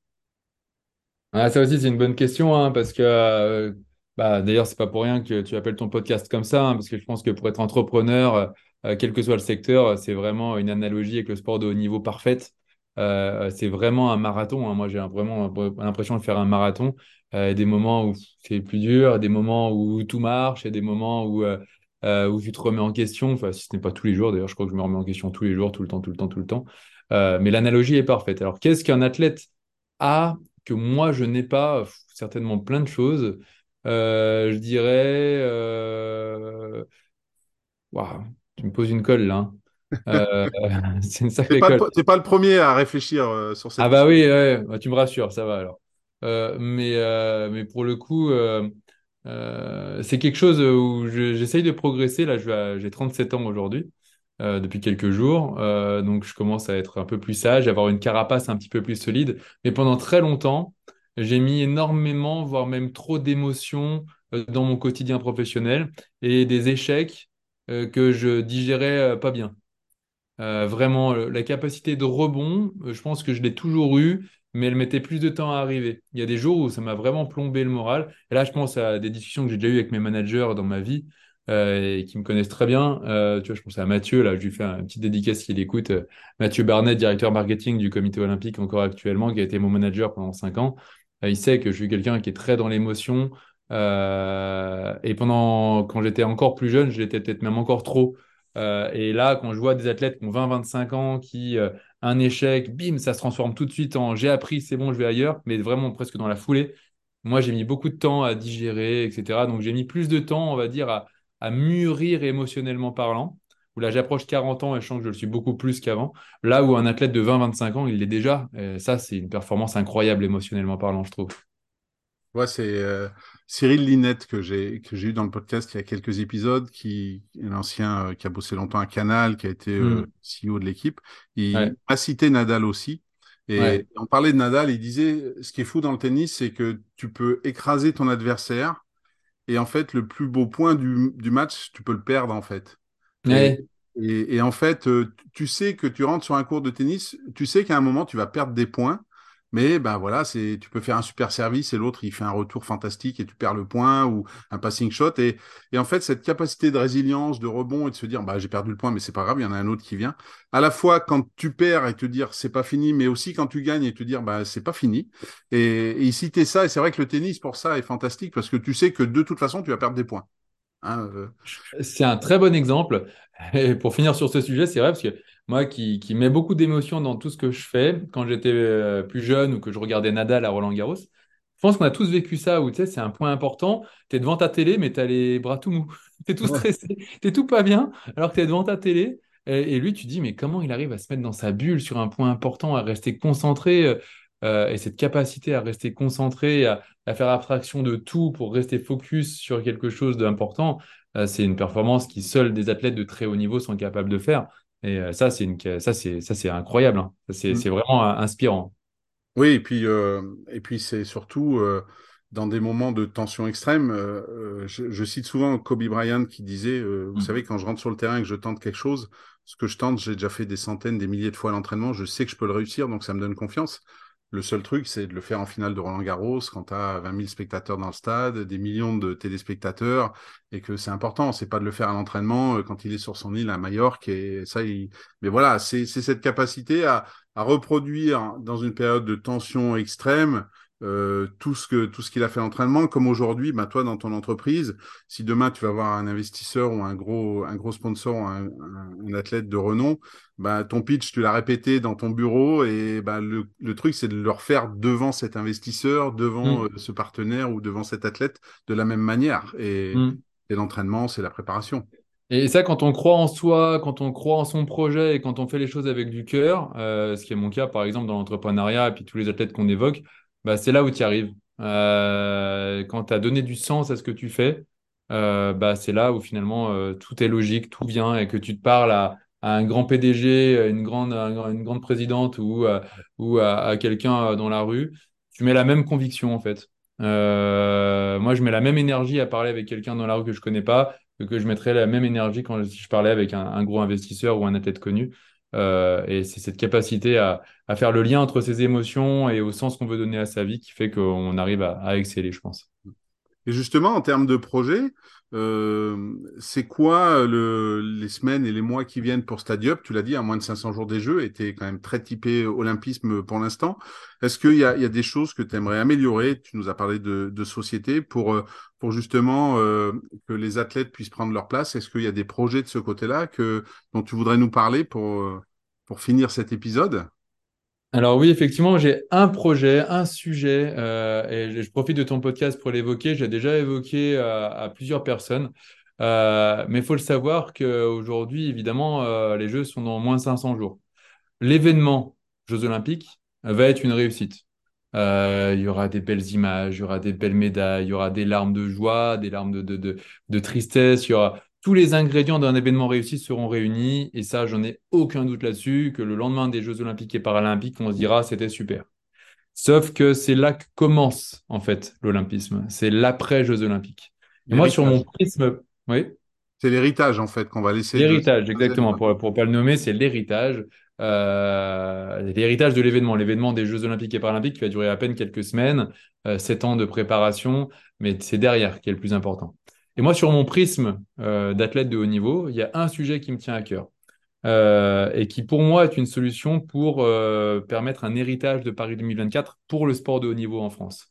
Ah, ça aussi, c'est une bonne question, hein, parce que euh, bah, d'ailleurs, pas pour rien que tu appelles ton podcast comme ça, hein, parce que je pense que pour être entrepreneur, euh, quel que soit le secteur, c'est vraiment une analogie avec le sport de haut niveau parfaite. Euh, c'est vraiment un marathon. Hein. Moi, j'ai vraiment l'impression de faire un marathon. des moments où c'est plus dur, des moments où tout marche, et des moments où euh, où tu te remets en question, enfin, si ce n'est pas tous les jours, d'ailleurs, je crois que je me remets en question tous les jours, tout le temps, tout le temps, tout le temps. Euh, mais l'analogie est parfaite. Alors, qu'est-ce qu'un athlète a que moi, je n'ai pas Certainement plein de choses. Euh, je dirais. Waouh, tu me poses une colle là. Hein. c'est une sacrée pas, colle. le, pas le premier à réfléchir sur cette Ah bah oui, ouais, bah, tu me rassures, ça va alors. mais, mais pour le coup, euh, c'est quelque chose où j'essaye de progresser. Là, j'ai 37 ans aujourd'hui, euh, depuis quelques jours. Euh, donc, je commence à être un peu plus sage, avoir une carapace un petit peu plus solide. Mais pendant très longtemps, j'ai mis énormément, voire même trop d'émotions dans mon quotidien professionnel et des échecs que je digérais pas bien. vraiment, la capacité de rebond, je pense que je l'ai toujours eu mais elle mettait plus de temps à arriver. Il y a des jours où ça m'a vraiment plombé le moral. Et là, je pense à des discussions que j'ai déjà eues avec mes managers dans ma vie euh, et qui me connaissent très bien. Euh, tu vois, je pense à Mathieu, là, je lui fais un petit dédicace s'il écoute. Euh, Mathieu Barnett, directeur marketing du comité olympique encore actuellement, qui a été mon manager pendant cinq ans. il sait que je suis quelqu'un qui est très dans l'émotion. et pendant, quand j'étais encore plus jeune, je l'étais peut-être même encore trop. et là, quand je vois des athlètes qui ont 20-25 ans, qui un échec, bim, ça se transforme tout de suite en j'ai appris, c'est bon, je vais ailleurs, mais vraiment presque dans la foulée. Moi, j'ai mis beaucoup de temps à digérer, etc. Donc, j'ai mis plus de temps, on va dire, à, mûrir émotionnellement parlant. Où là, j'approche 40 ans et je sens que je le suis beaucoup plus qu'avant. Là où un athlète de 20-25 ans, il l'est déjà. Et ça, c'est une performance incroyable émotionnellement parlant, je trouve. Ouais, c'est euh, Cyril Linette que j'ai que j'ai eu dans le podcast il y a quelques épisodes, qui est l'ancien euh, qui a bossé longtemps à Canal, qui a été euh, hmm. CEO de l'équipe. Il a cité Nadal aussi. Et on parlait de Nadal, il disait ce qui est fou dans le tennis, c'est que tu peux écraser ton adversaire et en fait le plus beau point du, du match, tu peux le perdre en fait. Et, et, en fait, tu sais que tu rentres sur un cours de tennis, tu sais qu'à un moment tu vas perdre des points mais ben voilà, c'est tu peux faire un super service et l'autre il fait un retour fantastique et tu perds le point ou un passing shot et, en fait cette capacité de résilience, de rebond et de se dire bah j'ai perdu le point mais c'est pas grave, il y en a un autre qui vient. À la fois quand tu perds et te dire c'est pas fini, mais aussi quand tu gagnes et te dire bah c'est pas fini. Et, et ici t'es ça et c'est vrai que le tennis pour ça est fantastique parce que tu sais que de toute façon tu vas perdre des points. Hein, euh. C'est un très bon exemple. Et pour finir sur ce sujet, c'est vrai parce que moi qui, qui mets beaucoup d'émotions dans tout ce que je fais, quand j'étais euh, plus jeune ou que je regardais Nadal à Roland Garros, je pense qu'on a tous vécu ça où tu sais, c'est un point important. Tu es devant ta télé, mais tu as les bras tout mous. tu es tout stressé, tu tout pas bien, alors que tu es devant ta télé. Et, lui, tu dis, mais comment il arrive à se mettre dans sa bulle sur un point important, à rester concentré euh, euh, et cette capacité à rester concentré, à, à, faire abstraction de tout pour rester focus sur quelque chose d'important, c'est une performance qui seuls des athlètes de très haut niveau sont capables de faire. Et euh, ça, c'est une, ça, c'est, ça, c'est incroyable. Hein. C'est, mm. c'est vraiment inspirant. Oui, et puis, euh, et puis c'est surtout euh, dans des moments de tension extrême. Je, cite souvent Kobe Bryant qui disait, vous mm. savez, quand je rentre sur le terrain et que je tente quelque chose, ce que je tente, j'ai déjà fait des centaines, des milliers de fois l'entraînement, je sais que je peux le réussir, donc ça me donne confiance. Le seul truc, c'est de le faire en finale de Roland Garros quand tu as 20 000 spectateurs dans le stade, des millions de téléspectateurs, et que c'est important. C'est pas de le faire à l'entraînement euh, quand il est sur son île à Majorque. Et ça, Mais voilà, c'est cette capacité à, à reproduire dans une période de tension extrême euh, tout ce que tout ce qu'il a fait l'entraînement comme aujourd'hui bah toi dans ton entreprise si demain tu vas avoir un investisseur ou un gros un gros sponsor un, un, athlète de renom bah ton pitch tu l'as répété dans ton bureau et bah le, le truc c'est de le refaire devant cet investisseur devant mm. euh, ce partenaire ou devant cet athlète de la même manière et, mm. et l'entraînement c'est la préparation et ça, quand on croit en soi, quand on croit en son projet et quand on fait les choses avec du cœur, euh, ce qui est mon cas par exemple dans l'entrepreneuriat et puis tous les athlètes qu'on évoque, bah, c'est là où tu arrives. Euh, quand tu as donné du sens à ce que tu fais, euh, bah, c'est là où finalement euh, tout est logique, tout vient et que tu te parles à, un grand PDG, une grande, présidente ou, à, quelqu'un dans la rue, tu mets la même conviction en fait. moi, je mets la même énergie à parler avec quelqu'un dans la rue que je connais pas que je mettrais la même énergie quand je parlais avec un, un gros investisseur ou un athlète connu. Euh, et c'est cette capacité à, faire le lien entre ses émotions et au sens qu'on veut donner à sa vie qui fait qu'on arrive à, exceller, je pense. Et justement, en termes de projet, c'est quoi le, les semaines et les mois qui viennent pour Stadium Tu l'as dit, à moins de 500 jours des Jeux, était quand même très typé olympisme pour l'instant. Est-ce qu'il y y a des choses que tu aimerais améliorer? Tu nous as parlé de, de société pour, euh, pour justement euh, que les athlètes puissent prendre leur place. Est-ce qu'il y a des projets de ce côté-là que, dont tu voudrais nous parler pour, euh, pour finir cet épisode? Alors oui, effectivement, j'ai un projet, un sujet, euh, et je profite de ton podcast pour l'évoquer. J'ai déjà évoqué à, à plusieurs personnes, euh, mais il faut le savoir qu'aujourd'hui, évidemment, euh, les Jeux sont dans moins de 500 jours. L'événement Jeux Olympiques va être une réussite. Euh, il y aura des belles images, il y aura des belles médailles, il y aura des larmes de joie, des larmes de, de, de, de tristesse, il y aura tous les ingrédients d'un événement réussi seront réunis. Et ça, j'en ai aucun doute là-dessus, que le lendemain des Jeux Olympiques et Paralympiques, on se dira c'était super. Sauf que c'est là que commence, en fait, l'Olympisme. C'est l'après-Jeux Olympiques. Et moi, sur mon prisme, oui. C'est l'héritage, en fait, qu'on va laisser. L'héritage, de... exactement. Pour ne pas le nommer, c'est l'héritage. Euh, l'héritage de l'événement, l'événement des Jeux Olympiques et Paralympiques qui va durer à peine quelques semaines, euh, sept ans de préparation, mais c'est derrière qui est le plus important. Et moi, sur mon prisme euh, d'athlète de haut niveau, il y a un sujet qui me tient à cœur euh, et qui, pour moi, est une solution pour euh, permettre un héritage de Paris 2024 pour le sport de haut niveau en France.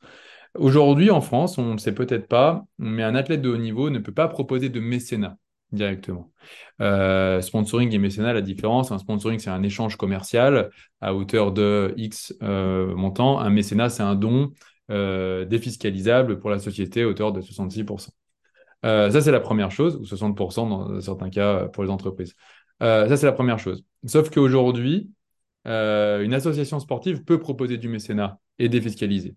Aujourd'hui, en France, on ne sait peut-être pas, mais un athlète de haut niveau ne peut pas proposer de mécénat directement. Sponsoring et mécénat, la différence, un sponsoring, c'est un échange commercial à hauteur de X euh, montant. Un mécénat, c'est un don défiscalisable pour la société à hauteur de 66%. Euh, ça, c'est la première chose, ou 60% dans certains cas pour les entreprises. Euh, ça, c'est la première chose. Sauf qu'aujourd'hui, euh, une association sportive peut proposer du mécénat et défiscaliser.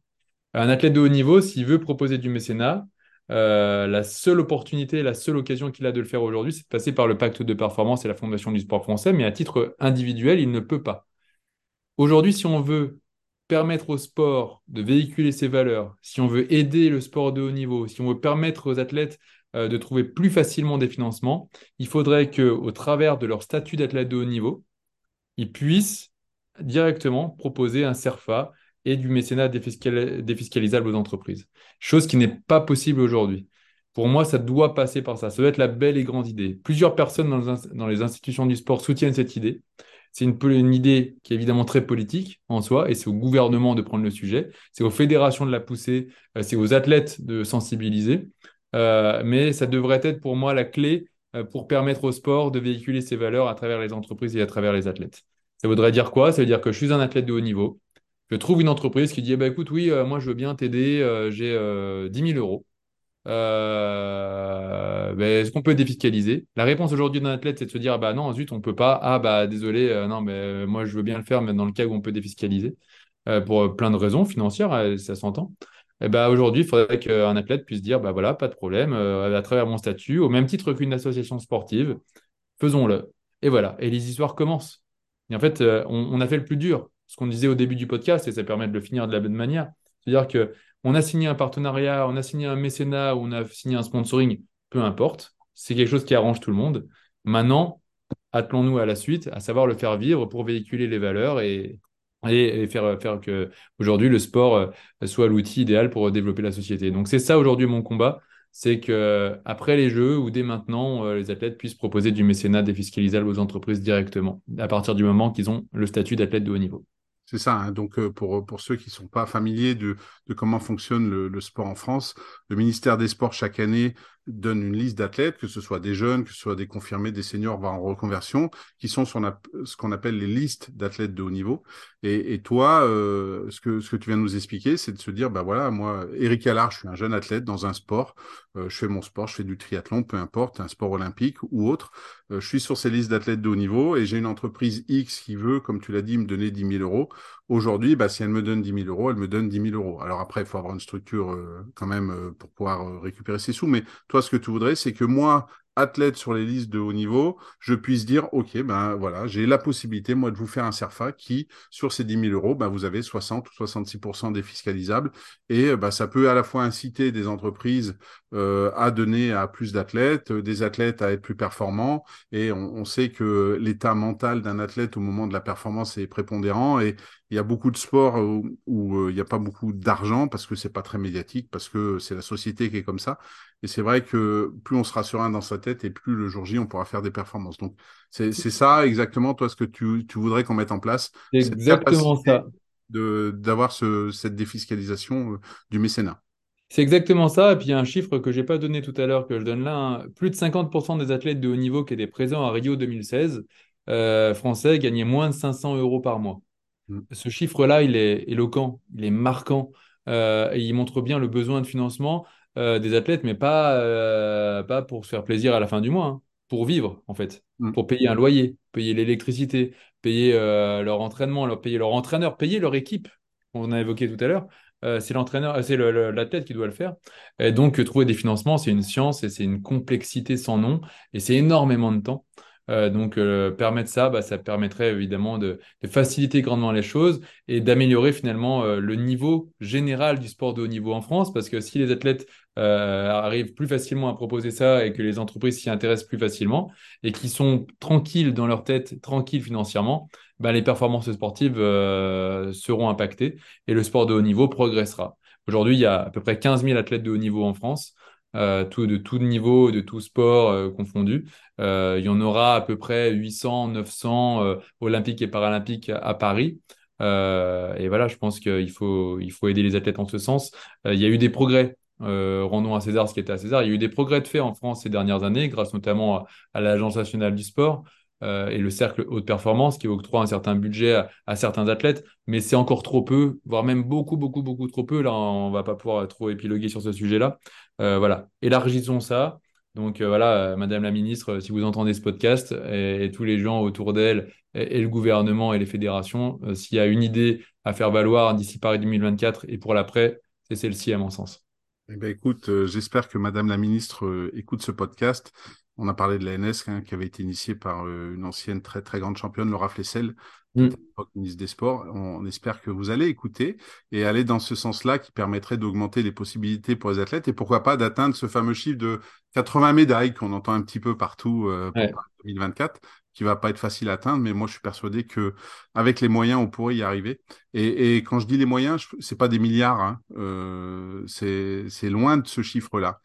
Un athlète de haut niveau, s'il veut proposer du mécénat, euh, la seule opportunité, la seule occasion qu'il a de le faire aujourd'hui, c'est de passer par le pacte de performance et la Fondation du sport français, mais à titre individuel, il ne peut pas. Aujourd'hui, si on veut permettre au sport de véhiculer ses valeurs, si on veut aider le sport de haut niveau, si on veut permettre aux athlètes euh, de trouver plus facilement des financements, il faudrait qu'au travers de leur statut d'athlète de haut niveau, ils puissent directement proposer un CERFA et du mécénat défiscal défiscalisable aux entreprises. Chose qui n'est pas possible aujourd'hui. Pour moi, ça doit passer par ça. Ça doit être la belle et grande idée. Plusieurs personnes dans les institutions du sport soutiennent cette idée. C'est une, idée qui est évidemment très politique en soi, et c'est au gouvernement de prendre le sujet, c'est aux fédérations de la pousser, euh, c'est aux athlètes de sensibiliser. Euh, mais ça devrait être pour moi la clé euh, pour permettre au sport de véhiculer ses valeurs à travers les entreprises et à travers les athlètes. Ça voudrait dire quoi? Ça veut dire que je suis un athlète de haut niveau. Je trouve une entreprise qui dit eh ben, écoute, oui, moi je veux bien t'aider, j'ai 10 000 euros. Euh, ben, est-ce qu'on peut défiscaliser? La réponse aujourd'hui d'un athlète, c'est de se dire ah bah non, zut, on peut pas. Ah bah désolé, euh, non, mais moi je veux bien le faire, mais dans le cas où on peut défiscaliser, euh, pour plein de raisons financières, ça s'entend. Eh ben, aujourd'hui, il faudrait qu'un athlète puisse dire bah voilà, pas de problème, euh, à travers mon statut, au même titre qu'une association sportive, faisons-le. Et voilà, et les histoires commencent. Et en fait, euh, on, a fait le plus dur, ce qu'on disait au début du podcast, et ça permet de le finir de la bonne manière. C'est-à-dire que on a signé un partenariat, on a signé un mécénat, on a signé un sponsoring, peu importe, c'est quelque chose qui arrange tout le monde. Maintenant, attelons-nous à la suite, à savoir le faire vivre pour véhiculer les valeurs et, et, faire, faire que aujourd'hui le sport euh, soit l'outil idéal pour développer la société. Donc c'est ça aujourd'hui mon combat, c'est que après les Jeux ou dès maintenant, euh, les athlètes puissent proposer du mécénat défiscalisable aux entreprises directement, à partir du moment qu'ils ont le statut d'athlète de haut niveau. C'est ça. Hein. Donc, euh, pour, pour ceux qui ne sont pas familiers de, de comment fonctionne le, sport en France, le ministère des Sports, chaque année, donne une liste d'athlètes, que ce soit des jeunes, que ce soit des confirmés, des seniors, voire en reconversion, qui sont son, ce qu'on appelle les listes d'athlètes de haut niveau. Et, et toi, euh, ce, que, ce que tu viens de nous expliquer, c'est de se dire, bah voilà, moi, Eric Allard, je suis un jeune athlète dans un sport, euh, je fais mon sport, je fais du triathlon, peu importe, un sport olympique ou autre, euh, je suis sur ces listes d'athlètes de haut niveau et j'ai une entreprise X qui veut, comme tu l'as dit, me donner 10 000 euros. Aujourd'hui, bah, si elle me donne 10 000 euros, elle me donne 10 000 euros. Alors après, il faut avoir une structure euh, quand même euh, pour pouvoir récupérer ses sous, mais toi, ce que tu voudrais, c'est que moi, athlète sur les listes de haut niveau, je puisse dire, OK, ben voilà, j'ai la possibilité, moi, de vous faire un CERFA qui, sur ces 10 000 euros, ben, vous avez 60 ou 66% défiscalisables. Et ben, ça peut à la fois inciter des entreprises euh, à donner à plus d'athlètes, euh, des athlètes à être plus performants. Et on, on sait que l'état mental d'un athlète au moment de la performance est prépondérant. Et il y a beaucoup de sports où, où euh, il n'y a pas beaucoup d'argent parce que c'est pas très médiatique, parce que c'est la société qui est comme ça. Et c'est vrai que plus on sera serein dans sa tête et plus le jour J, on pourra faire des performances. Donc, c'est ça exactement, toi, ce que tu, tu voudrais qu'on mette en place. Exactement ça. D'avoir ce, cette défiscalisation euh, du mécénat. C'est exactement ça. Et puis, il y a un chiffre que je n'ai pas donné tout à l'heure, que je donne là. Hein. Plus de 50% des athlètes de haut niveau qui étaient présents à Rio 2016, euh, français, gagnaient moins de 500 euros par mois. Mm. Ce chiffre-là, il est éloquent, il est marquant. Euh, et il montre bien le besoin de financement euh, des athlètes, mais pas, pas pour se faire plaisir à la fin du mois, hein. pour vivre, en fait, mm. pour payer un loyer, payer l'électricité, payer leur entraînement, leur, payer leur entraîneur, payer leur équipe, on a évoqué tout à l'heure. Euh, c'est l'entraîneur, euh, c'est l'athlète qui doit le faire. Et donc, trouver des financements, c'est une science et c'est une complexité sans nom et c'est énormément de temps. Euh, donc, permettre ça, bah, ça permettrait évidemment de, faciliter grandement les choses et d'améliorer finalement le niveau général du sport de haut niveau en France. Parce que si les athlètes arrivent plus facilement à proposer ça et que les entreprises s'y intéressent plus facilement et qui sont tranquilles dans leur tête, tranquilles financièrement, bah, les performances sportives euh, seront impactées et le sport de haut niveau progressera. Aujourd'hui, il y a à peu près 15 000 athlètes de haut niveau en France, euh, tout, de tout niveau, de tout sport euh, confondu. il y en aura à peu près 800, 900 olympiques et paralympiques à, Paris. et voilà, je pense qu'il faut, il faut aider les athlètes en ce sens. il y a eu des progrès rendons à César ce qui était à César. Il y a eu des progrès de fait en France ces dernières années, grâce notamment à l'Agence nationale du sport. Euh, et le cercle haute performance qui octroie un certain budget à, certains athlètes, mais c'est encore trop peu, voire même beaucoup, beaucoup, beaucoup trop peu. Là, on va pas pouvoir trop épiloguer sur ce sujet-là. Euh, voilà, élargissons ça. Donc euh, voilà, Madame la Ministre, si vous entendez ce podcast et, tous les gens autour d'elle et, le gouvernement et les fédérations, s'il y a une idée à faire valoir d'ici Paris 2024 et pour l'après, c'est celle-ci à mon sens. Eh ben, écoute, j'espère que Madame la Ministre écoute ce podcast on a parlé de la NS hein, qui avait été initiée par euh, une ancienne très très grande championne, Laura Flessel, mm. ministre des Sports. On, espère que vous allez écouter et aller dans ce sens-là qui permettrait d'augmenter les possibilités pour les athlètes et pourquoi pas d'atteindre ce fameux chiffre de 80 médailles qu'on entend un petit peu partout euh, pour 2024 qui va pas être facile à atteindre, mais moi je suis persuadé que avec les moyens, on pourrait y arriver. Et, quand je dis les moyens, c'est pas des milliards, hein. euh, c'est loin de ce chiffre-là.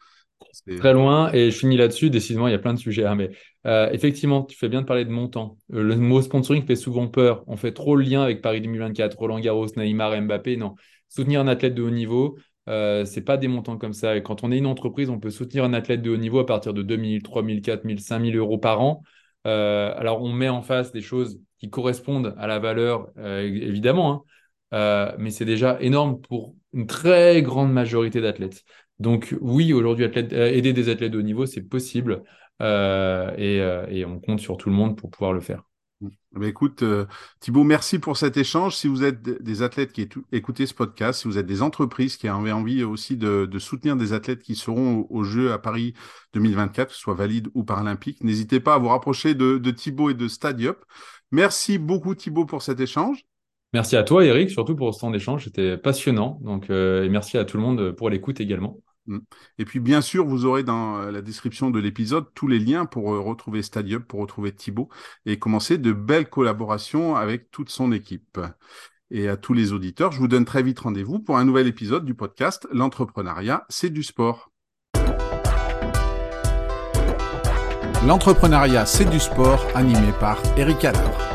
Très loin, et je finis là-dessus. Décidément, il y a plein de sujets. Hein, mais euh, effectivement, tu fais bien de parler de montant. Euh, le mot sponsoring fait souvent peur. On fait trop le lien avec Paris 2024, Roland Garros, Neymar, Mbappé. Non, soutenir un athlète de haut niveau, euh, c'est pas des montants comme ça. Quand on est une entreprise, on peut soutenir un athlète de haut niveau à partir de 2000, 3000, 4000, 5000 euros par an. Euh, alors, on met en face des choses qui correspondent à la valeur, évidemment, hein. mais c'est déjà énorme pour une très grande majorité d'athlètes. Donc oui, aujourd'hui, euh, aider des athlètes de haut niveau, c'est possible euh, euh, et, on compte sur tout le monde pour pouvoir le faire. Eh ben, écoute, Thibaut, merci pour cet échange. Si vous êtes des athlètes qui écoutez ce podcast, si vous êtes des entreprises qui avaient envie aussi de, soutenir des athlètes qui seront aux Jeux à Paris 2024, que ce soit valide ou paralympique, n'hésitez pas à vous rapprocher de, de Thibaut et de Stadiup. Merci beaucoup Thibaut pour cet échange. Merci à toi, Eric, surtout pour ce temps d'échange. C'était passionnant. Donc, euh, et merci à tout le monde pour l'écoute également. Mm. Et puis, bien sûr, vous aurez dans euh, la description de l'épisode tous les liens pour euh, retrouver Stadium, pour retrouver Thibaut et commencer de belles collaborations avec toute son équipe. Et à tous les auditeurs, je vous donne très vite rendez-vous pour un nouvel épisode du podcast L'entrepreneuriat, c'est du sport. L'entrepreneuriat, c'est du sport, animé par Eric Adler.